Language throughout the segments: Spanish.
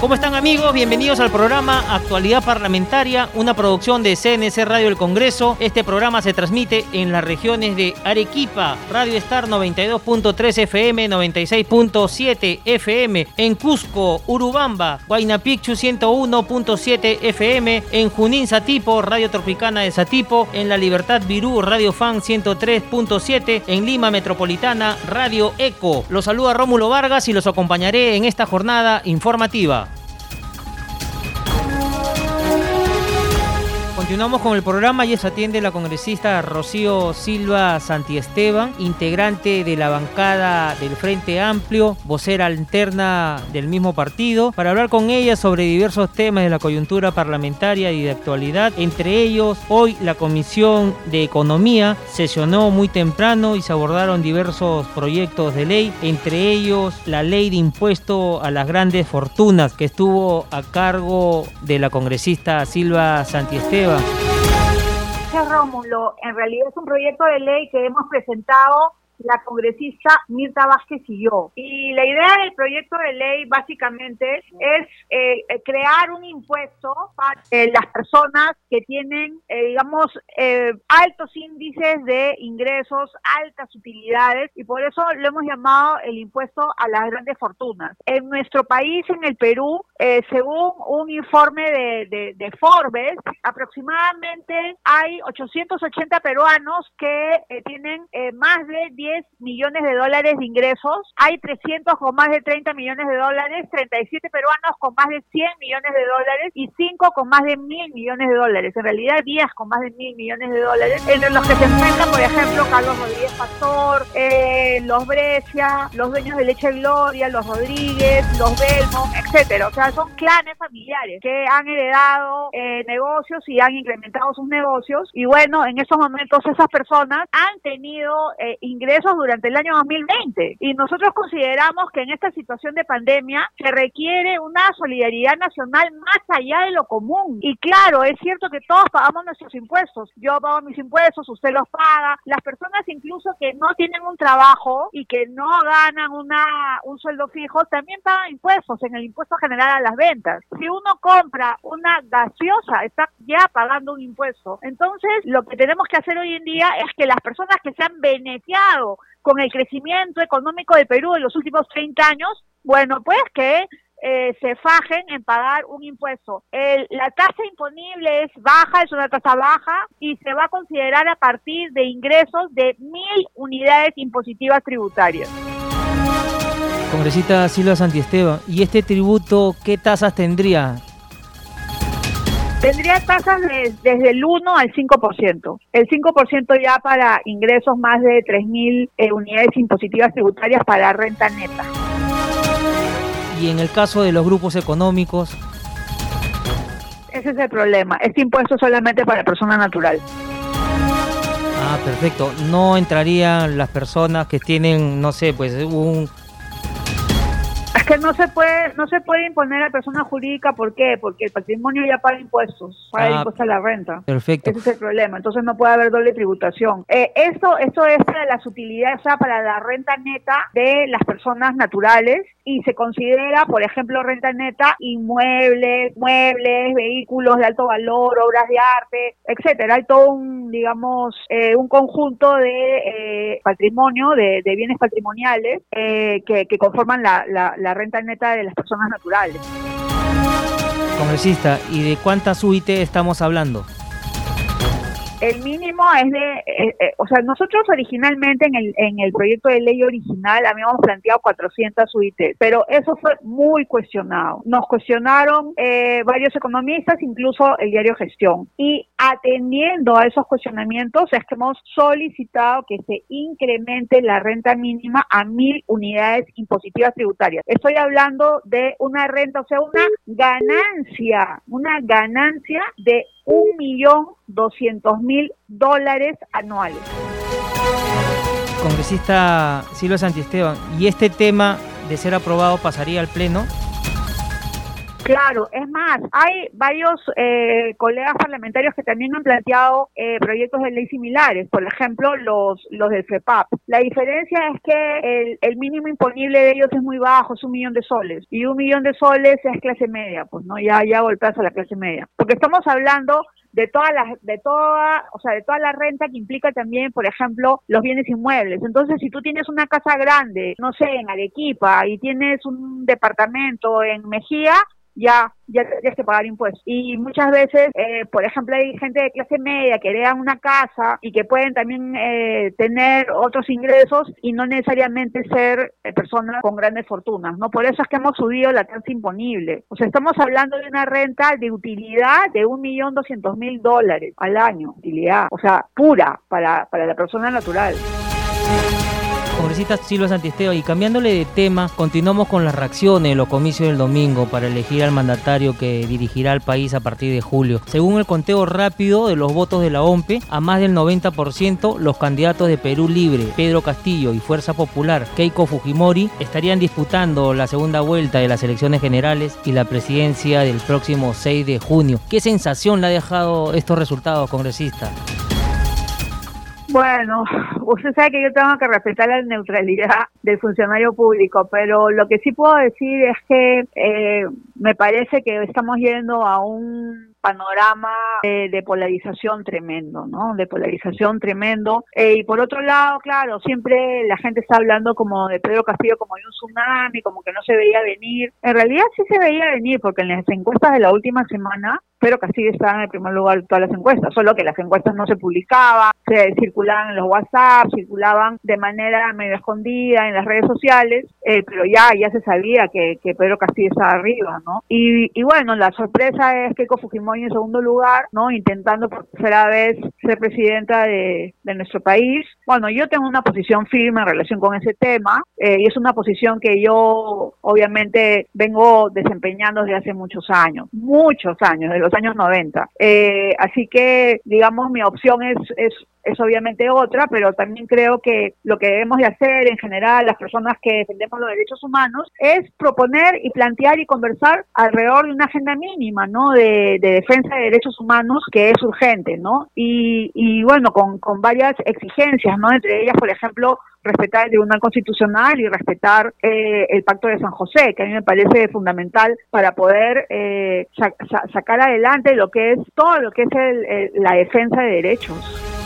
¿Cómo están amigos? Bienvenidos al programa Actualidad Parlamentaria, una producción de CNC Radio del Congreso. Este programa se transmite en las regiones de Arequipa, Radio Star 92.3 FM, 96.7 FM, en Cusco, Urubamba, Guayna 101.7 FM, en Junín Satipo, Radio Tropicana de Satipo, en La Libertad Virú, Radio Fan 103.7, en Lima Metropolitana, Radio Eco. Los saluda Rómulo Vargas y los acompañaré en esta jornada informativa. Continuamos con el programa y es atiende la congresista Rocío Silva Santiesteban, integrante de la bancada del Frente Amplio, vocera alterna del mismo partido, para hablar con ella sobre diversos temas de la coyuntura parlamentaria y de actualidad. Entre ellos, hoy la Comisión de Economía sesionó muy temprano y se abordaron diversos proyectos de ley, entre ellos la ley de impuesto a las grandes fortunas que estuvo a cargo de la congresista Silva Santiesteban. Rómulo, en realidad es un proyecto de ley que hemos presentado la congresista Mirta Vázquez y yo. Y la idea del proyecto de ley básicamente es eh, eh, crear un impuesto para eh, las personas que tienen, digamos, altos índices de ingresos, altas utilidades, y por eso lo hemos llamado el impuesto a las grandes fortunas. En nuestro país, en el Perú, según un informe de, de Forbes, aproximadamente hay 880 peruanos que tienen más de 10 millones de dólares de ingresos, hay 300 con más de 30 millones de dólares, 37 peruanos con más de 100 millones de dólares y 5 con más de mil millones de dólares. En realidad 10 con más de mil millones de dólares, entre los que se encuentran, por ejemplo, Carlos Rodríguez Pastor, eh, los Brescia, los dueños de Leche Gloria, los Rodríguez, los Belmont, etcétera. O sea, son clanes familiares que han heredado eh, negocios y han incrementado sus negocios. Y bueno, en estos momentos esas personas han tenido eh, ingresos durante el año 2020. Y nosotros consideramos que en esta situación de pandemia se requiere una solidaridad nacional más allá de lo común. Y claro, es cierto que todos pagamos nuestros impuestos. Yo pago mis impuestos, usted los paga. Las personas incluso que no tienen un trabajo y que no ganan una, un sueldo fijo también pagan impuestos en el impuesto general a las ventas. Si uno compra una gaseosa, está ya pagando un impuesto. Entonces, lo que tenemos que hacer hoy en día es que las personas que se han beneficiado con el crecimiento económico de Perú en los últimos 30 años, bueno, pues que eh, se fajen en pagar un impuesto. la tasa imponible es baja, es una tasa baja y se va a considerar a partir de ingresos de mil unidades impositivas tributarias. Congresita Silva Santiesteban, ¿y este tributo qué tasas tendría? Tendría tasas desde el 1 al 5%. El 5% ya para ingresos más de 3.000 eh, unidades impositivas tributarias para renta neta. Y en el caso de los grupos económicos. Ese es el problema. Este impuesto es solamente para persona natural. Ah, perfecto. No entrarían las personas que tienen, no sé, pues un que no se puede no se puede imponer a persona jurídica, ¿por qué? Porque el patrimonio ya paga impuestos, paga ah, impuestos a la renta. Perfecto. Ese es el problema, entonces no puede haber doble tributación. Eh, esto, esto es para las utilidades, o sea, para la renta neta de las personas naturales y se considera, por ejemplo, renta neta, inmuebles, muebles, vehículos de alto valor, obras de arte, etcétera. Hay todo un, digamos, eh, un conjunto de eh, patrimonio, de, bienes patrimoniales que, que, conforman la, la, la renta neta de las personas naturales. Congresista, ¿y de cuántas UIT estamos hablando? El mínimo es de, eh, eh, o sea, nosotros originalmente en el, en el proyecto de ley original habíamos planteado 400 UIT, pero eso fue muy cuestionado. Nos cuestionaron eh, varios economistas, incluso el diario Gestión. Y atendiendo a esos cuestionamientos es que hemos solicitado que se incremente la renta mínima a mil unidades impositivas tributarias. Estoy hablando de una renta, o sea, una ganancia, una ganancia de un millón doscientos mil dólares anuales. Congresista Silvia Santiesteban, ¿y este tema de ser aprobado pasaría al Pleno? Claro, es más, hay varios eh, colegas parlamentarios que también han planteado eh, proyectos de ley similares, por ejemplo, los, los del FEPAP. La diferencia es que el, mínimo imponible de ellos es muy bajo, es un millón de soles, y un millón de soles es clase media, pues no, ya, ya golpeas a la clase media. Porque estamos hablando de todas las de toda o sea de toda la renta que implica también por ejemplo los bienes inmuebles entonces si tú tienes una casa grande no sé en Arequipa y tienes un departamento en Mejía ya, ya tienes que pagar impuestos. Y muchas veces, eh, por ejemplo, hay gente de clase media que heredan una casa y que pueden también eh, tener otros ingresos y no necesariamente ser eh, personas con grandes fortunas, ¿no? Por eso es que hemos subido la tasa imponible. O sea, estamos hablando de una renta de utilidad de un millón doscientos mil dólares al año, utilidad, o sea, pura para, para la persona natural congresista Silva Santisteo, y cambiándole de tema, continuamos con las reacciones de los comicios del domingo para elegir al mandatario que dirigirá al país a partir de julio. Según el conteo rápido de los votos de la OMPE, a más del 90% los candidatos de Perú Libre, Pedro Castillo y Fuerza Popular, Keiko Fujimori, estarían disputando la segunda vuelta de las elecciones generales y la presidencia del próximo 6 de junio. ¿Qué sensación le ha dejado estos resultados, congresista? Bueno, usted sabe que yo tengo que respetar la neutralidad del funcionario público, pero lo que sí puedo decir es que eh, me parece que estamos yendo a un panorama de, polarización tremendo, ¿no? De polarización tremendo. Eh, y por otro lado, claro, siempre la gente está hablando como de Pedro Castillo como de un tsunami, como que no se veía venir. En realidad sí se veía venir, porque en las encuestas de la última semana pero Castillo estaba en el primer lugar de todas las encuestas, solo que las encuestas no se publicaban, se circulaban en los WhatsApp, circulaban de manera medio escondida en las redes sociales, eh, pero ya ya se sabía que, que Pedro Castillo estaba arriba, ¿no? Y, bueno, la sorpresa es que en segundo lugar, ¿no? Intentando por tercera vez ser presidenta de, nuestro país. Bueno, yo tengo una posición firme en relación con ese tema, eh, y es una posición que yo obviamente vengo desempeñando desde hace muchos años, muchos años, de los años 90. Eh, así que, digamos, mi opción es, es obviamente otra, pero también creo que lo que debemos de hacer en general, las personas que defendemos los derechos humanos, es proponer y plantear y conversar alrededor de una agenda mínima, ¿no? De, defensa de derechos humanos que es urgente, ¿no? Y, y bueno, con, con varias exigencias, ¿no? Entre ellas, por ejemplo, respetar el Tribunal Constitucional y respetar eh, el Pacto de San José, que a mí me parece fundamental para poder eh, sacar adelante lo que es todo lo que es la defensa de derechos.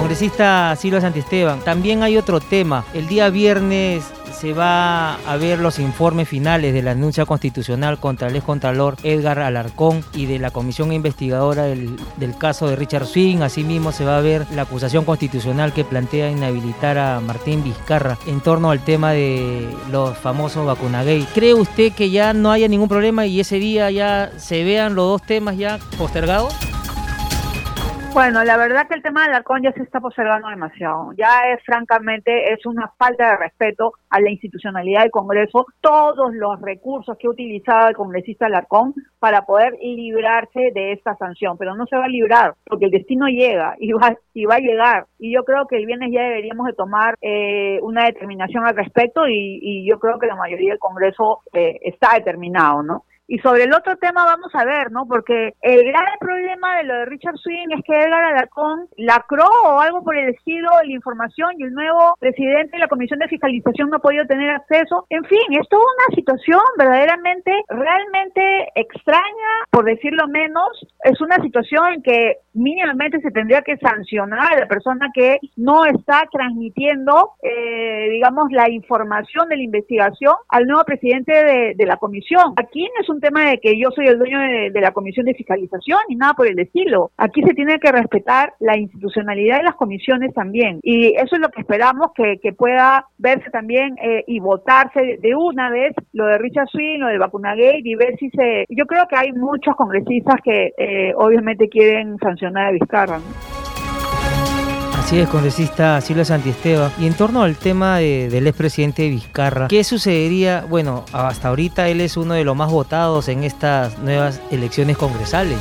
Congresista Silva Santisteban, también hay otro tema. El día viernes se va a ver los informes finales de la denuncia constitucional contra el excontralor Edgar Alarcón y de la comisión investigadora del, caso de Richard Swing. Asimismo, se va a ver la acusación constitucional que plantea inhabilitar a Martín Vizcarra en torno al tema de los famosos vacunagay. ¿Cree usted que ya no haya ningún problema y ese día ya se vean los dos temas ya postergados? Bueno, la verdad que el tema del Alarcón ya se está postergando demasiado. Ya es francamente es una falta de respeto a la institucionalidad del Congreso, todos los recursos que ha utilizado el congresista Alarcón para poder librarse de esta sanción, pero no se va a librar porque el destino llega y va y va a llegar. Y yo creo que el viernes ya deberíamos de tomar eh, una determinación al respecto y, yo creo que la mayoría del Congreso eh, está determinado, ¿no? Y sobre el otro tema vamos a ver, ¿no? Porque el gran problema de lo de Richard Swing es que Edgar Alarcón lacró o algo por el estilo la información y el nuevo presidente de la Comisión de Fiscalización no ha podido tener acceso. En fin, es toda una situación verdaderamente, realmente extraña, por decirlo menos. Es una situación en que mínimamente se tendría que sancionar a la persona que no está transmitiendo, eh, digamos, la información de la investigación al nuevo presidente de, de la comisión. Aquí no es un tema de que yo soy el dueño de, la comisión de fiscalización ni nada por el estilo. Aquí se tiene que respetar la institucionalidad de las comisiones también. Y eso es lo que esperamos que, pueda verse también eh, y votarse de una vez lo de Richard Swing, lo de Vacunagate y ver si se... Yo creo que hay muchos congresistas que eh, obviamente quieren sancionar a Vizcarra. Así es, congresista Silvia Santiesteva. Y en torno al tema del expresidente Vizcarra, ¿qué sucedería? Bueno, hasta ahorita él es uno de los más votados en estas nuevas elecciones congresales.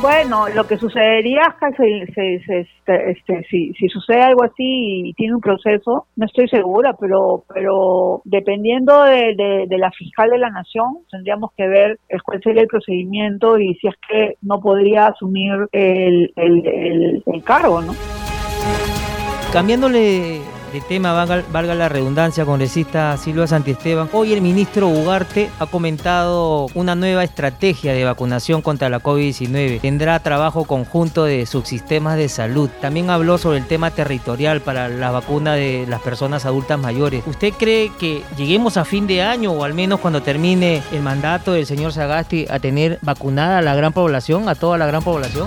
Bueno, lo que sucedería es que este, este, si, sucede algo así y tiene un proceso, no estoy segura, pero pero dependiendo de, la fiscal de la nación, tendríamos que ver cuál sería el procedimiento y si es que no podría asumir el cargo, ¿no? Cambiándole de tema, valga, la redundancia, congresista Silva Santiesteban, hoy el ministro Ugarte ha comentado una nueva estrategia de vacunación contra la COVID-19. Tendrá trabajo conjunto de subsistemas de salud. También habló sobre el tema territorial para la vacuna de las personas adultas mayores. ¿Usted cree que lleguemos a fin de año o al menos cuando termine el mandato del señor Sagasti a tener vacunada a la gran población, a toda la gran población?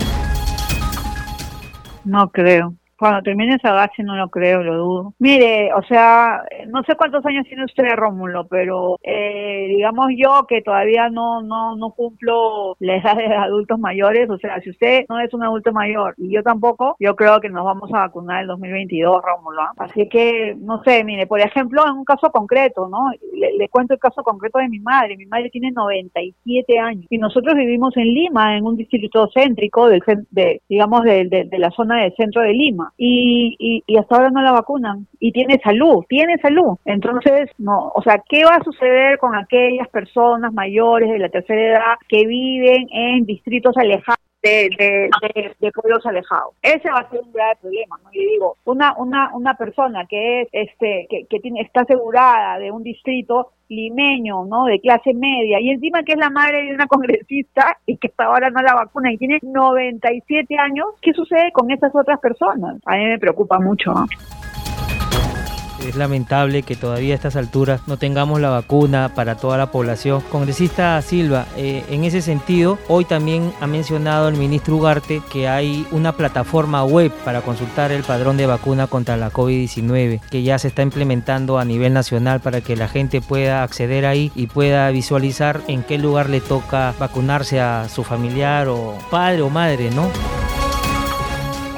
No creo. Cuando termine esa base no lo creo, lo dudo. Mire, o sea, no sé cuántos años tiene usted, Rómulo, pero eh, digamos yo que todavía no, no, no cumplo la edad de adultos mayores, o sea, si usted no es un adulto mayor y yo tampoco, yo creo que nos vamos a vacunar el 2022, Rómulo. ¿ah? Así que, no sé, mire, por ejemplo, en un caso concreto, ¿no? Le, cuento el caso concreto de mi madre. Mi madre tiene 97 años y nosotros vivimos en Lima, en un distrito céntrico, del, de, digamos, de, de la zona del centro de Lima y, y, hasta ahora no la vacunan y tiene salud, tiene salud. Entonces, no, o sea, ¿qué va a suceder con aquellas personas mayores de la tercera edad que viven en distritos alejados? De, de, pueblos alejados. Ese va a ser un grave problema, ¿no? Y digo, una, una, una persona que es, este, que, que tiene, está asegurada de un distrito limeño, ¿no? De clase media, y encima que es la madre de una congresista y que hasta ahora no la vacuna y tiene 97 años, ¿qué sucede con esas otras personas? A mí me preocupa mucho. Es lamentable que todavía a estas alturas no tengamos la vacuna para toda la población. Congresista Silva, eh, en ese sentido, hoy también ha mencionado el ministro Ugarte que hay una plataforma web para consultar el padrón de vacuna contra la COVID-19 que ya se está implementando a nivel nacional para que la gente pueda acceder ahí y pueda visualizar en qué lugar le toca vacunarse a su familiar o padre o madre, ¿no?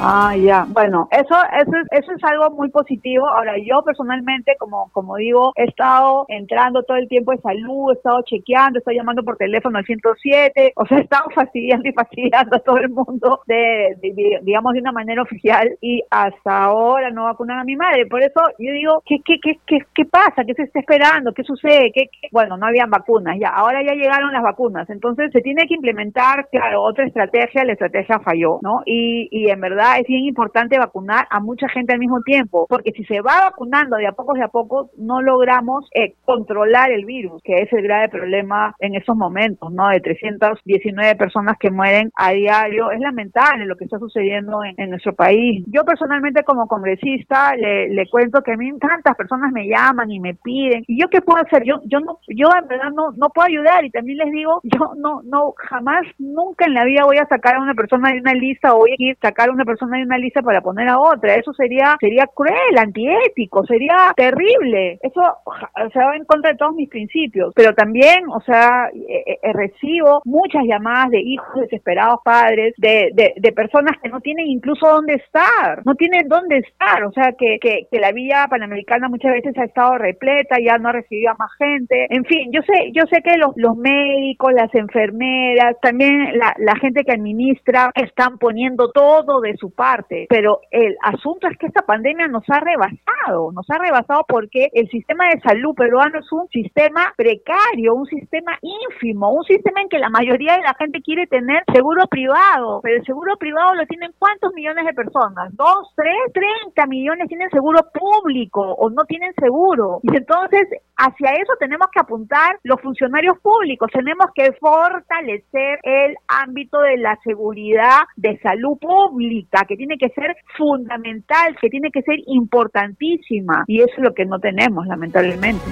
Ah, ya. Bueno, eso, eso, eso es algo muy positivo. Ahora, yo personalmente, como, como digo, he estado entrando todo el tiempo en salud, he estado chequeando, he estado llamando por teléfono al 107, o sea, he estado fastidiando y fastidiando a todo el mundo de, digamos, de una manera oficial y hasta ahora no vacunan a mi madre. Por eso yo digo, ¿qué, qué, qué, qué, qué pasa? ¿Qué se está esperando? ¿Qué sucede? ¿Qué, Bueno, no habían vacunas, ya. Ahora ya llegaron las vacunas. Entonces, se tiene que implementar, claro, otra estrategia. La estrategia falló, ¿no? Y, y en verdad es bien importante vacunar a mucha gente al mismo tiempo, porque si se va vacunando de a poco de a poco, no logramos eh, controlar el virus, que es el grave problema en esos momentos, ¿no? De 319 personas que mueren a diario. Es lamentable lo que está sucediendo en, nuestro país. Yo personalmente como congresista le, le, cuento que a mí tantas personas me llaman y me piden, ¿y yo qué puedo hacer? Yo, yo no, yo en verdad no, no puedo ayudar y también les digo, yo no, no, jamás, nunca en la vida voy a sacar a una persona de una lista o voy a sacar a una persona de una lista para poner a otra. Eso sería sería cruel, antiético, sería terrible. Eso o va en contra de todos mis principios. Pero también, o sea, eh, eh, recibo muchas llamadas de hijos desesperados, padres, de, de, personas que no tienen incluso dónde estar, no tienen dónde estar. O sea, que, que, la vía panamericana muchas veces ha estado repleta, ya no ha recibido a más gente. En fin, yo sé, yo sé que los, los médicos, las enfermeras, también la, la gente que administra están poniendo todo de su parte pero el asunto es que esta pandemia nos ha rebasado, nos ha rebasado porque el sistema de salud peruano es un sistema precario, un sistema ínfimo, un sistema en que la mayoría de la gente quiere tener seguro privado, pero el seguro privado lo tienen cuántos millones de personas, dos, tres, treinta millones tienen seguro público o no tienen seguro. Y entonces hacia eso tenemos que apuntar los funcionarios públicos, tenemos que fortalecer el ámbito de la seguridad de salud pública, que tiene que ser fundamental, que tiene que ser importantísima. Y eso es lo que no tenemos, lamentablemente.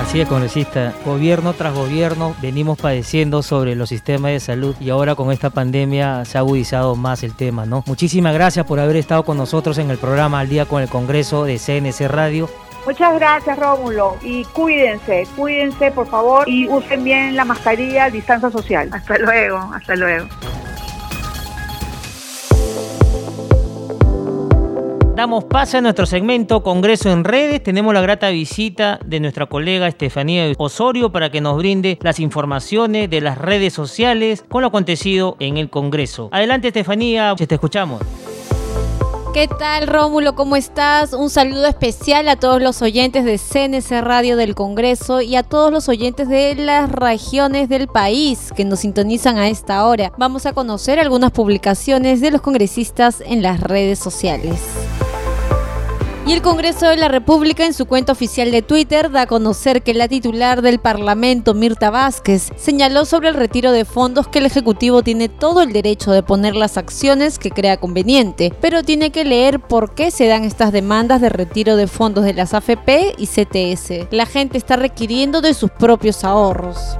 Así es, congresista. Gobierno tras gobierno venimos padeciendo sobre los sistemas de salud y ahora con esta pandemia se ha agudizado más el tema, ¿no? Muchísimas gracias por haber estado con nosotros en el programa Al Día con el Congreso de CNC Radio. Muchas gracias, Rómulo. Y cuídense, cuídense, por favor, y usen bien la mascarilla, distancia social. Hasta luego, hasta luego. Damos paso a nuestro segmento Congreso en Redes. Tenemos la grata visita de nuestra colega Estefanía Osorio para que nos brinde las informaciones de las redes sociales con lo acontecido en el Congreso. Adelante Estefanía, te escuchamos. ¿Qué tal Rómulo? ¿Cómo estás? Un saludo especial a todos los oyentes de CNC Radio del Congreso y a todos los oyentes de las regiones del país que nos sintonizan a esta hora. Vamos a conocer algunas publicaciones de los congresistas en las redes sociales. Y el Congreso de la República en su cuenta oficial de Twitter da a conocer que la titular del Parlamento, Mirta Vázquez, señaló sobre el retiro de fondos que el Ejecutivo tiene todo el derecho de poner las acciones que crea conveniente, pero tiene que leer por qué se dan estas demandas de retiro de fondos de las AFP y CTS. La gente está requiriendo de sus propios ahorros.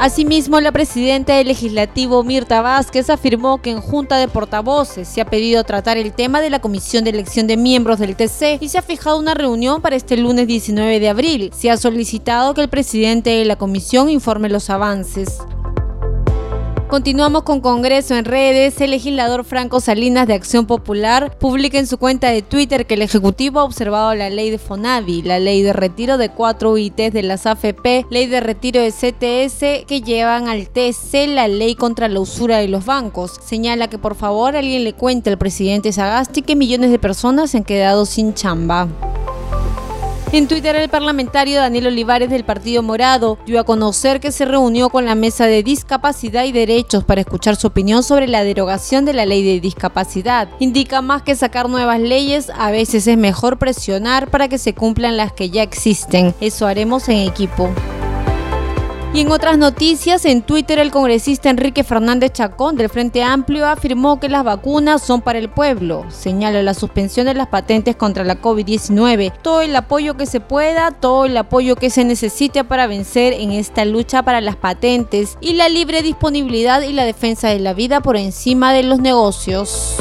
Asimismo, la presidenta del legislativo Mirta Vázquez afirmó que en Junta de Portavoces se ha pedido tratar el tema de la comisión de elección de miembros del TC y se ha fijado una reunión para este lunes 19 de abril. Se ha solicitado que el presidente de la comisión informe los avances. Continuamos con Congreso en redes. El legislador Franco Salinas de Acción Popular publica en su cuenta de Twitter que el Ejecutivo ha observado la ley de FONAVI, la ley de retiro de cuatro UITs de las AFP, ley de retiro de CTS que llevan al TC la ley contra la usura de los bancos. Señala que por favor alguien le cuente al presidente Sagasti que millones de personas se han quedado sin chamba. En Twitter, el parlamentario Daniel Olivares del Partido Morado dio a conocer que se reunió con la Mesa de Discapacidad y Derechos para escuchar su opinión sobre la derogación de la ley de discapacidad. Indica más que sacar nuevas leyes, a veces es mejor presionar para que se cumplan las que ya existen. Eso haremos en equipo. Y en otras noticias, en Twitter el congresista Enrique Fernández Chacón del Frente Amplio afirmó que las vacunas son para el pueblo. Señala la suspensión de las patentes contra la COVID-19. Todo el apoyo que se pueda, todo el apoyo que se necesite para vencer en esta lucha para las patentes y la libre disponibilidad y la defensa de la vida por encima de los negocios.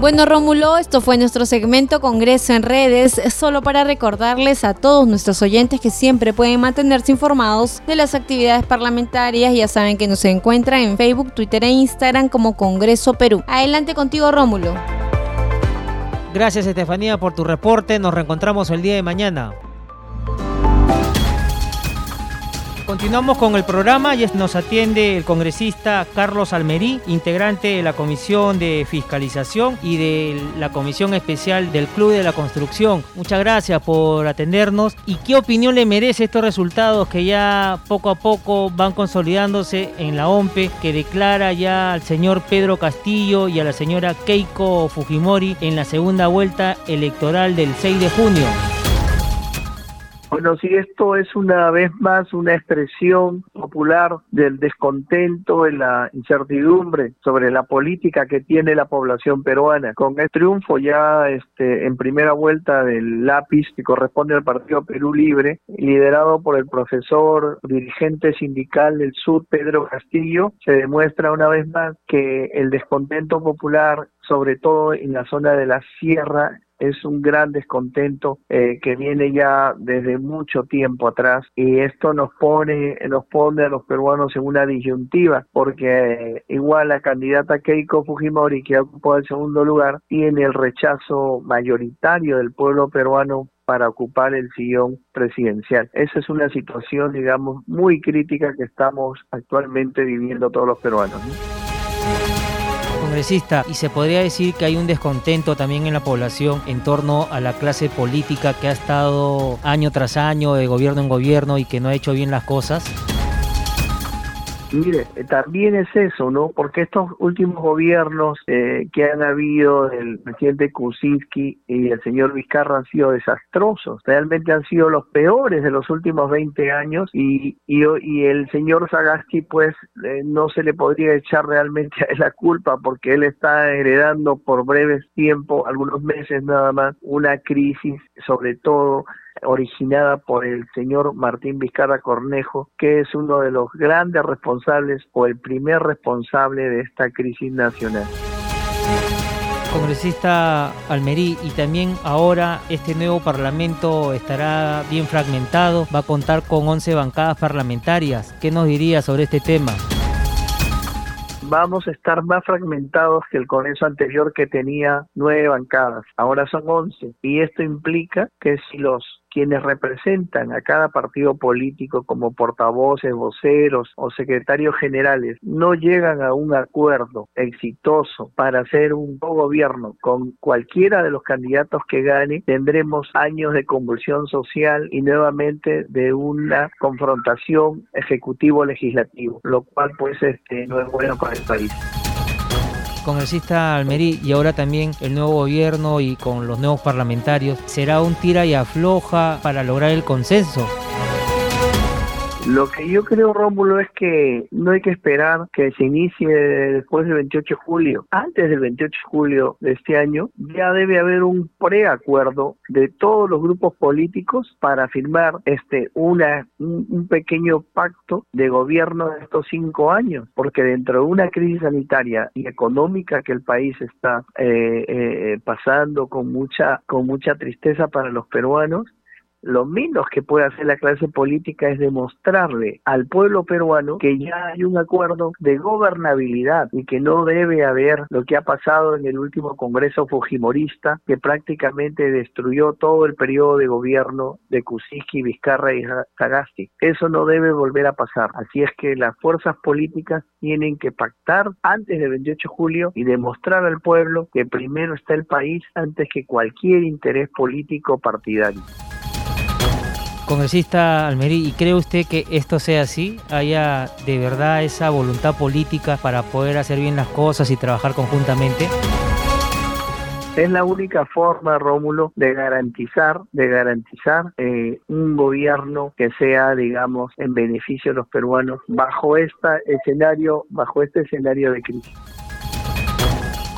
Bueno, Rómulo, esto fue nuestro segmento Congreso en redes, solo para recordarles a todos nuestros oyentes que siempre pueden mantenerse informados de las actividades parlamentarias. Ya saben que nos encuentran en Facebook, Twitter e Instagram como Congreso Perú. Adelante contigo, Rómulo. Gracias, Estefanía, por tu reporte. Nos reencontramos el día de mañana. Continuamos con el programa y nos atiende el congresista Carlos Almerí, integrante de la Comisión de Fiscalización y de la Comisión Especial del Club de la Construcción. Muchas gracias por atendernos. ¿Y qué opinión le merece estos resultados que ya poco a poco van consolidándose en la OMPE, que declara ya al señor Pedro Castillo y a la señora Keiko Fujimori en la segunda vuelta electoral del 6 de junio? Bueno, si esto es una vez más una expresión popular del descontento, de la incertidumbre sobre la política que tiene la población peruana. Con el triunfo ya este, en primera vuelta del lápiz que corresponde al Partido Perú Libre, liderado por el profesor dirigente sindical del sur, Pedro Castillo, se demuestra una vez más que el descontento popular sobre todo en la zona de la sierra, es un gran descontento eh, que viene ya desde mucho tiempo atrás y esto nos pone nos pone a los peruanos en una disyuntiva porque igual la candidata Keiko Fujimori que ocupó el segundo lugar tiene el rechazo mayoritario del pueblo peruano para ocupar el sillón presidencial. Esa es una situación, digamos, muy crítica que estamos actualmente viviendo todos los peruanos congresista y se podría decir que hay un descontento también en la población en torno a la clase política que ha estado año tras año de gobierno en gobierno y que no ha hecho bien las cosas. Mire, también es eso, ¿no? Porque estos últimos gobiernos eh, que han habido del presidente Kuczynski y el señor Vizcarra han sido desastrosos, realmente han sido los peores de los últimos 20 años y, y, y el señor Sagasti pues eh, no se le podría echar realmente a la culpa porque él está heredando por breves tiempo, algunos meses nada más, una crisis sobre todo originada por el señor Martín Vizcarra Cornejo, que es uno de los grandes responsables o el primer responsable de esta crisis nacional. Congresista Almerí, y también ahora este nuevo Parlamento estará bien fragmentado, va a contar con 11 bancadas parlamentarias. ¿Qué nos diría sobre este tema? vamos a estar más fragmentados que el Congreso anterior que tenía nueve bancadas. Ahora son once. Y esto implica que si los quienes representan a cada partido político como portavoces, voceros o secretarios generales no llegan a un acuerdo exitoso para hacer un gobierno. Con cualquiera de los candidatos que gane, tendremos años de convulsión social y nuevamente de una confrontación ejecutivo-legislativo, lo cual pues este, no es bueno para el país congresista Almerí y ahora también el nuevo gobierno y con los nuevos parlamentarios, ¿será un tira y afloja para lograr el consenso? Lo que yo creo, Rómulo, es que no hay que esperar que se inicie después del 28 de julio. Antes del 28 de julio de este año ya debe haber un preacuerdo de todos los grupos políticos para firmar este una un, pequeño pacto de gobierno de estos cinco años, porque dentro de una crisis sanitaria y económica que el país está eh, eh, pasando con mucha con mucha tristeza para los peruanos, lo menos que puede hacer la clase política es demostrarle al pueblo peruano que ya hay un acuerdo de gobernabilidad y que no debe haber lo que ha pasado en el último Congreso Fujimorista que prácticamente destruyó todo el periodo de gobierno de Kuczynski, Vizcarra y Sagasti. Eso no debe volver a pasar. Así es que las fuerzas políticas tienen que pactar antes del 28 de julio y demostrar al pueblo que primero está el país antes que cualquier interés político partidario. Congresista Almerí, ¿y cree usted que esto sea así? ¿Haya de verdad esa voluntad política para poder hacer bien las cosas y trabajar conjuntamente? Es la única forma, Rómulo, de garantizar, de garantizar eh, un gobierno que sea, digamos, en beneficio de los peruanos bajo este escenario, bajo este escenario de crisis.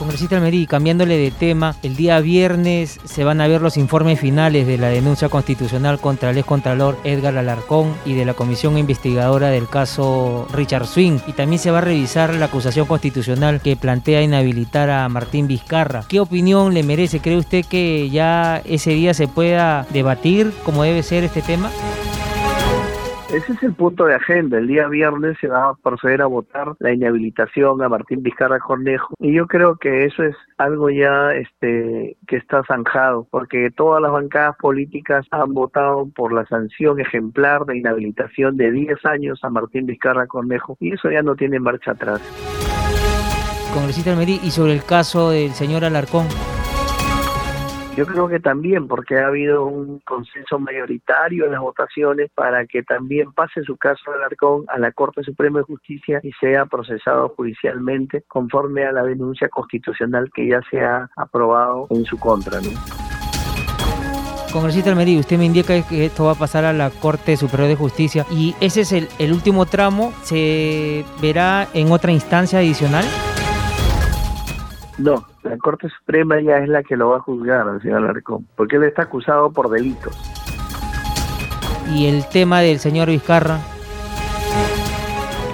Congresista Almerí, cambiándole de tema, el día viernes se van a ver los informes finales de la denuncia constitucional contra el excontralor Edgar Alarcón y de la comisión investigadora del caso Richard Swing. Y también se va a revisar la acusación constitucional que plantea inhabilitar a Martín Vizcarra. ¿Qué opinión le merece? ¿Cree usted que ya ese día se pueda debatir cómo debe ser este tema? Ese es el punto de agenda. El día viernes se va a proceder a votar la inhabilitación a Martín Vizcarra Cornejo y yo creo que eso es algo ya este que está zanjado porque todas las bancadas políticas han votado por la sanción ejemplar de inhabilitación de 10 años a Martín Vizcarra Cornejo y eso ya no tiene marcha atrás. Congresista Almerí, y sobre el caso del señor Alarcón. Yo creo que también, porque ha habido un consenso mayoritario en las votaciones para que también pase su caso Alarcón a la Corte Suprema de Justicia y sea procesado judicialmente conforme a la denuncia constitucional que ya se ha aprobado en su contra. ¿no? Congresista Almerí, usted me indica que esto va a pasar a la Corte Superior de Justicia y ese es el último tramo. ¿Se verá en otra instancia adicional? No, la Corte Suprema ya es la que lo va a juzgar al señor Alarcón, porque él está acusado por delitos. ¿Y el tema del señor Vizcarra?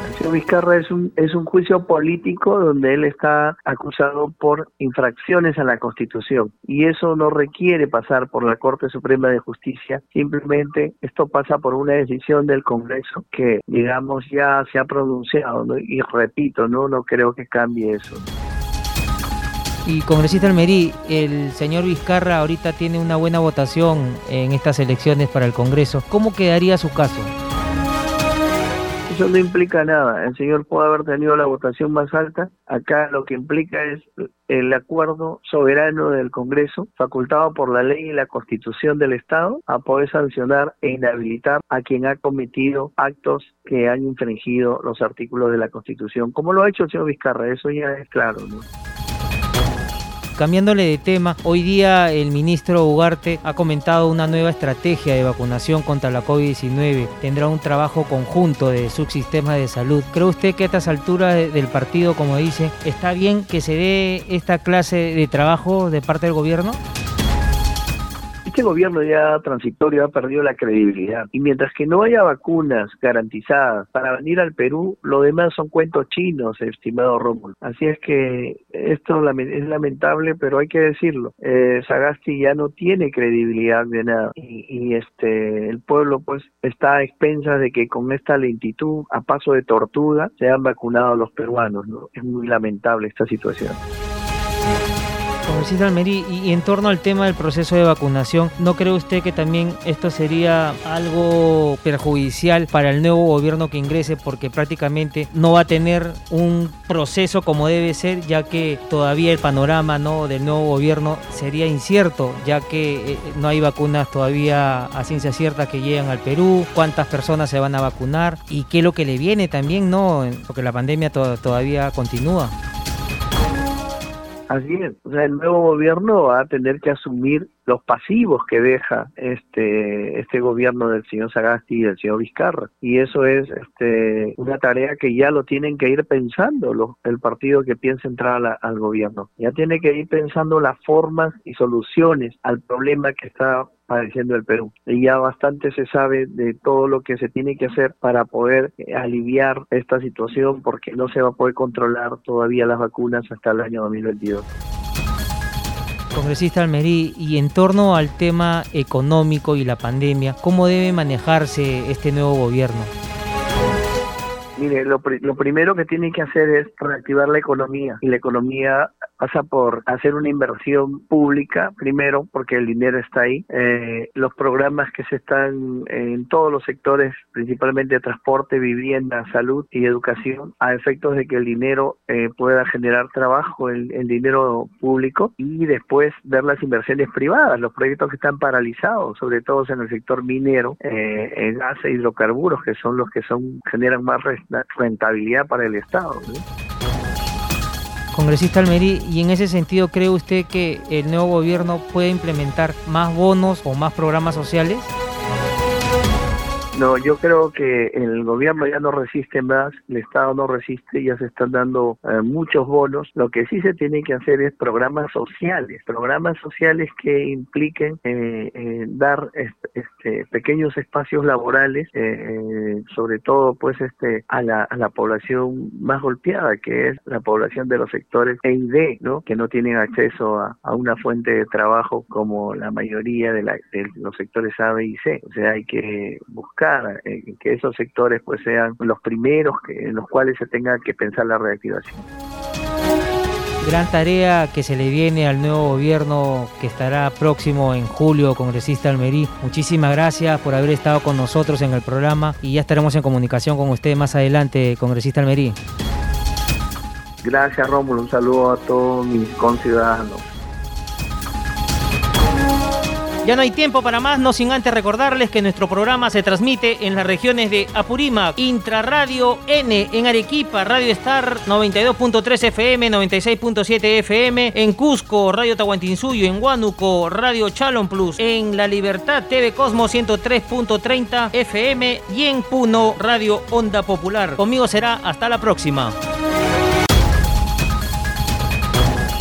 El señor Vizcarra es un, es un juicio político donde él está acusado por infracciones a la Constitución y eso no requiere pasar por la Corte Suprema de Justicia, simplemente esto pasa por una decisión del Congreso que digamos ya se ha pronunciado y repito, no no creo que cambie eso. Y congresista Almerí, el señor Vizcarra ahorita tiene una buena votación en estas elecciones para el Congreso. ¿Cómo quedaría su caso? Eso no implica nada. El señor puede haber tenido la votación más alta. Acá lo que implica es el acuerdo soberano del Congreso, facultado por la ley y la Constitución del Estado, a poder sancionar e inhabilitar a quien ha cometido actos que han infringido los artículos de la Constitución, como lo ha hecho el señor Vizcarra. Eso ya es claro. ¿no? Cambiándole de tema, hoy día el ministro Ugarte ha comentado una nueva estrategia de vacunación contra la COVID-19. Tendrá un trabajo conjunto de subsistemas de salud. ¿Cree usted que a estas alturas del partido, como dice, está bien que se dé esta clase de trabajo de parte del gobierno? Este gobierno ya transitorio ha perdido la credibilidad y mientras que no haya vacunas garantizadas para venir al Perú, lo demás son cuentos chinos, estimado Rómulo. Así es que esto es lamentable, pero hay que decirlo. Eh, Sagasti ya no tiene credibilidad de nada y, este el pueblo pues está a expensas de que con esta lentitud, a paso de tortuga, se han vacunado los peruanos. ¿no? Es muy lamentable esta situación. Congresista Almerí, y en torno al tema del proceso de vacunación, ¿no cree usted que también esto sería algo perjudicial para el nuevo gobierno que ingrese porque prácticamente no va a tener un proceso como debe ser, ya que todavía el panorama ¿no? del nuevo gobierno sería incierto, ya que eh, no hay vacunas todavía a ciencia cierta que llegan al Perú, cuántas personas se van a vacunar y qué es lo que le viene también, ¿no? Porque la pandemia todavía continúa. Así es, o sea, el nuevo gobierno va a tener que asumir los pasivos que deja este este gobierno del señor Sagasti y del señor Vizcarra y eso es este una tarea que ya lo tienen que ir pensando el partido que piensa entrar al gobierno ya tiene que ir pensando las formas y soluciones al problema que está padeciendo el Perú. Y ya bastante se sabe de todo lo que se tiene que hacer para poder eh, aliviar esta situación porque no se va a poder controlar todavía las vacunas hasta el año 2022. Congresista Almerí, y en torno al tema económico y la pandemia, ¿cómo debe manejarse este nuevo gobierno? Mire, lo, lo primero que tiene que hacer es reactivar la economía y la economía pasa por hacer una inversión pública primero porque el dinero está ahí. Eh, los programas que se están en todos los sectores principalmente transporte vivienda salud y educación a efectos de que el dinero eh, pueda generar trabajo el, dinero público y después ver las inversiones privadas los proyectos que están paralizados sobre todo en el sector minero eh, en gas e hidrocarburos que son los que son generan más rentabilidad para el estado Congresista Almerí, y en ese sentido, ¿cree usted que el nuevo gobierno puede implementar más bonos o más programas sociales? No, yo creo que el gobierno ya no resiste más, el Estado no resiste, ya se están dando eh, muchos bonos. Lo que sí se tiene que hacer es programas sociales, programas sociales que impliquen eh, eh, dar este, pequeños espacios laborales, sobre todo pues este a la, población más golpeada, que es la población de los sectores E y D, ¿no? que no tienen acceso a, a una fuente de trabajo como la mayoría de, la, de los sectores A, B y C. O sea, hay que buscar que esos sectores pues sean los primeros que, en los cuales se tenga que pensar la reactivación. Gran tarea que se le viene al nuevo gobierno que estará próximo en julio, congresista Almerí. Muchísimas gracias por haber estado con nosotros en el programa y ya estaremos en comunicación con usted más adelante, congresista Almerí. Gracias Rómulo, un saludo a todos mis conciudadanos. Ya no hay tiempo para más, no sin antes recordarles que nuestro programa se transmite en las regiones de Apurímac, Intraradio N, en Arequipa, Radio Star 92.3 FM, 96.7 FM, en Cusco, Radio Tahuantinsuyo, en Huánuco, Radio Chalon Plus, en La Libertad TV Cosmo 103.30 FM y en Puno, Radio Onda Popular. Conmigo será hasta la próxima.